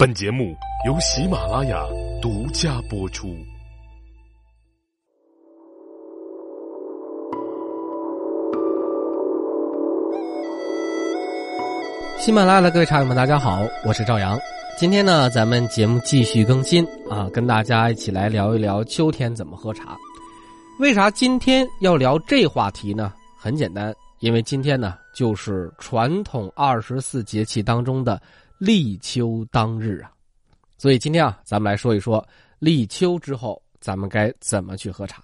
本节目由喜马拉雅独家播出。喜马拉雅的各位茶友们，大家好，我是赵阳。今天呢，咱们节目继续更新啊，跟大家一起来聊一聊秋天怎么喝茶。为啥今天要聊这话题呢？很简单，因为今天呢，就是传统二十四节气当中的立秋当日啊。所以今天啊，咱们来说一说立秋之后咱们该怎么去喝茶。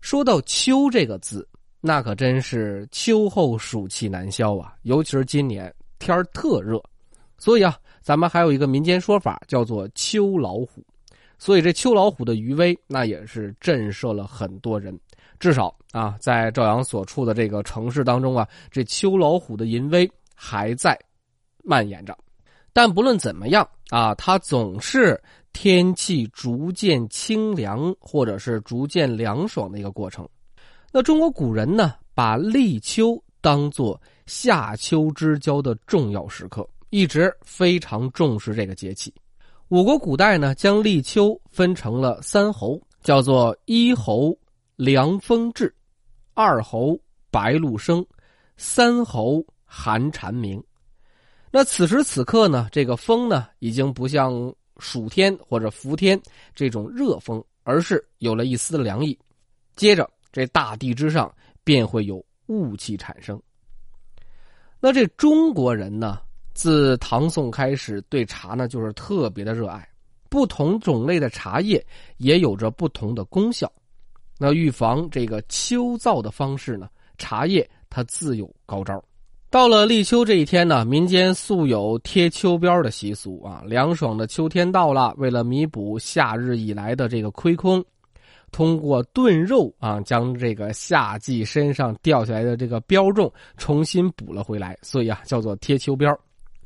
说到秋这个字，那可真是秋后暑气难消啊，尤其是今年天儿特热，所以啊，咱们还有一个民间说法叫做秋老虎。所以这秋老虎的余威，那也是震慑了很多人。至少啊，在赵阳所处的这个城市当中啊，这秋老虎的淫威还在蔓延着。但不论怎么样啊，它总是天气逐渐清凉，或者是逐渐凉爽的一个过程。那中国古人呢，把立秋当做夏秋之交的重要时刻，一直非常重视这个节气。我国古代呢，将立秋分成了三候，叫做一候凉风至，二候白露生，三候寒蝉鸣。那此时此刻呢，这个风呢，已经不像暑天或者伏天这种热风，而是有了一丝凉意。接着，这大地之上便会有雾气产生。那这中国人呢，自唐宋开始对茶呢就是特别的热爱，不同种类的茶叶也有着不同的功效。那预防这个秋燥的方式呢，茶叶它自有高招。到了立秋这一天呢，民间素有贴秋膘的习俗啊。凉爽的秋天到了，为了弥补夏日以来的这个亏空，通过炖肉啊，将这个夏季身上掉下来的这个膘重重新补了回来，所以啊，叫做贴秋膘。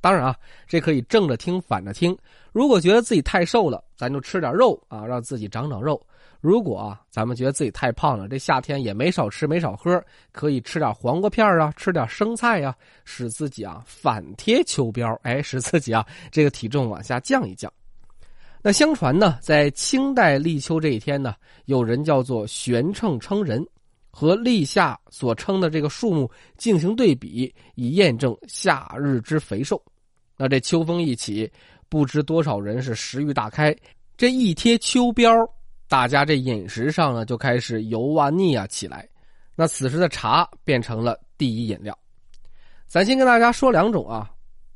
当然啊，这可以正着听，反着听。如果觉得自己太瘦了，咱就吃点肉啊，让自己长长肉。如果啊，咱们觉得自己太胖了，这夏天也没少吃没少喝，可以吃点黄瓜片啊，吃点生菜呀，使自己啊反贴秋膘，哎，使自己啊这个体重往下降一降。那相传呢，在清代立秋这一天呢，有人叫做悬秤称人，和立夏所称的这个数目进行对比，以验证夏日之肥瘦。那这秋风一起，不知多少人是食欲大开，这一贴秋膘。大家这饮食上呢就开始油啊腻啊起来，那此时的茶变成了第一饮料。咱先跟大家说两种啊，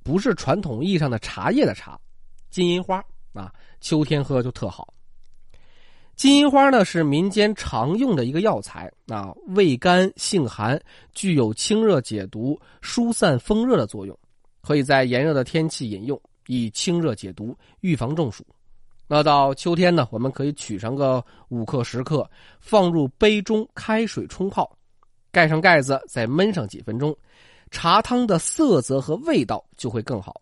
不是传统意义上的茶叶的茶，金银花啊，秋天喝就特好。金银花呢是民间常用的一个药材啊，味甘性寒，具有清热解毒、疏散风热的作用，可以在炎热的天气饮用，以清热解毒，预防中暑。那到秋天呢，我们可以取上个五克十克，放入杯中开水冲泡，盖上盖子，再焖上几分钟，茶汤的色泽和味道就会更好。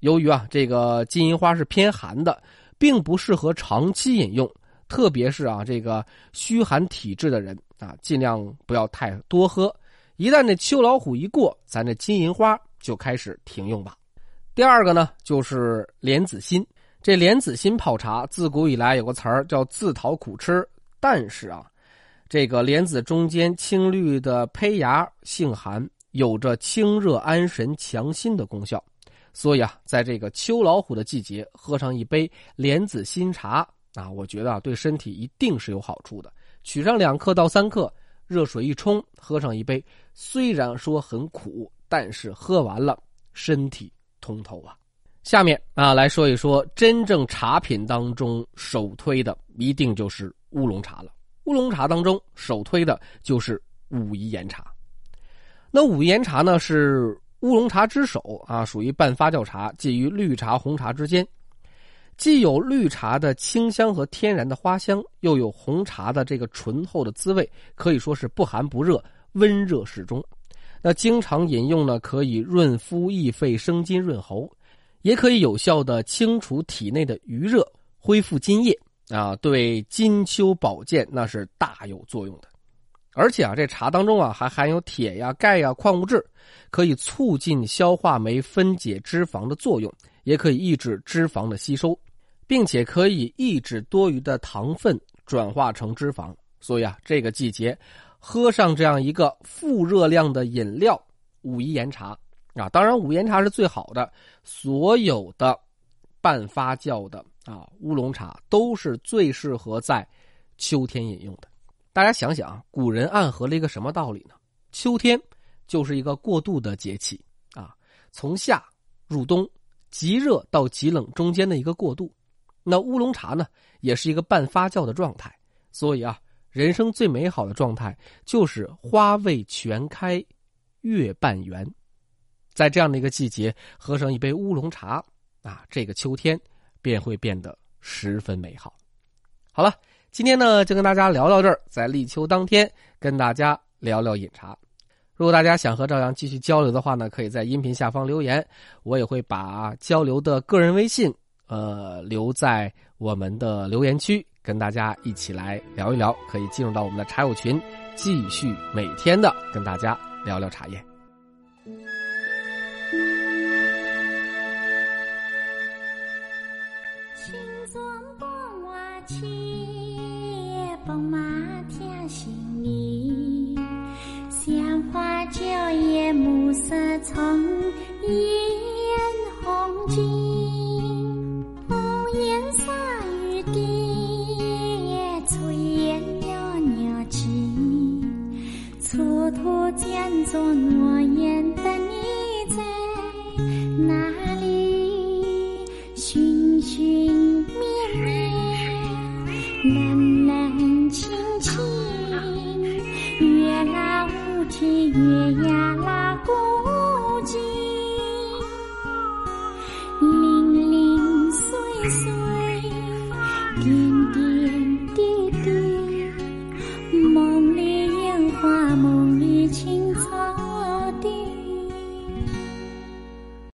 由于啊，这个金银花是偏寒的，并不适合长期饮用，特别是啊，这个虚寒体质的人啊，尽量不要太多喝。一旦这秋老虎一过，咱这金银花就开始停用吧。第二个呢，就是莲子心。这莲子心泡茶，自古以来有个词儿叫自讨苦吃。但是啊，这个莲子中间青绿的胚芽性寒，有着清热安神、强心的功效。所以啊，在这个秋老虎的季节，喝上一杯莲子心茶啊，我觉得啊，对身体一定是有好处的。取上两克到三克，热水一冲，喝上一杯，虽然说很苦，但是喝完了身体通透啊。下面啊，来说一说真正茶品当中首推的，一定就是乌龙茶了。乌龙茶当中首推的就是武夷岩茶。那武夷岩茶呢，是乌龙茶之首啊，属于半发酵茶，介于绿茶、红茶之间，既有绿茶的清香和天然的花香，又有红茶的这个醇厚的滋味，可以说是不寒不热，温热适中。那经常饮用呢，可以润肤益肺、生津润喉。也可以有效的清除体内的余热，恢复津液啊，对金秋保健那是大有作用的。而且啊，这茶当中啊还含有铁呀、钙呀、矿物质，可以促进消化酶分解脂肪的作用，也可以抑制脂肪的吸收，并且可以抑制多余的糖分转化成脂肪。所以啊，这个季节喝上这样一个负热量的饮料——武夷岩茶啊，当然武夷岩茶是最好的。所有的半发酵的啊乌龙茶都是最适合在秋天饮用的。大家想想，古人暗合了一个什么道理呢？秋天就是一个过渡的节气啊，从夏入冬，极热到极冷中间的一个过渡。那乌龙茶呢，也是一个半发酵的状态。所以啊。人生最美好的状态就是花未全开，月半圆。在这样的一个季节，喝上一杯乌龙茶啊，这个秋天便会变得十分美好。好了，今天呢就跟大家聊到这儿，在立秋当天跟大家聊聊饮茶。如果大家想和赵阳继续交流的话呢，可以在音频下方留言，我也会把交流的个人微信呃留在我们的留言区。跟大家一起来聊一聊，可以进入到我们的茶友群，继续每天的跟大家聊聊茶叶。